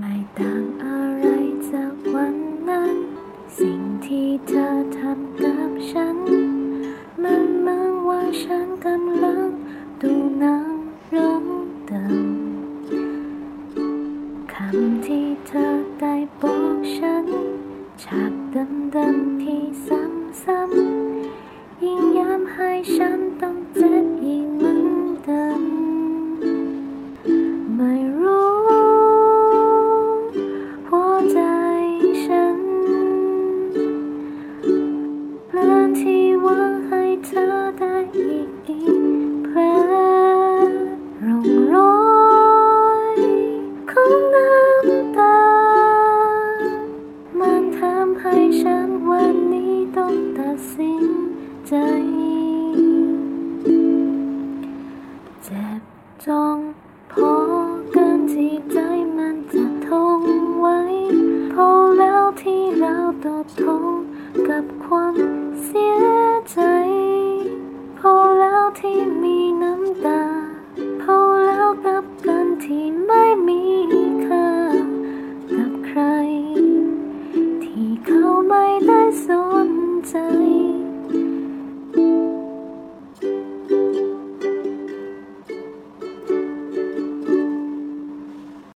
ไม่ต่างอะไรจากวันนั้น สิ่งที่เธอทำกับฉัน มันเหมือนว่าฉันกำลังดูหนังเรื่องเดิมคำที่เธอได้บอกฉัน ฉากเดิมๆที่ซ้ำๆยิ่งย้ำให้ฉัน พลินที่หวังให้เธอได้อีกกี่แผลร่องรอยของน้ำตา มันทำให้ฉันวันนี้ต้องตัดสินใจ เจ็บจองพอเกินที่ใจมันจะทนไว้ พอแล้วที่เราตกทนกับความ เสีย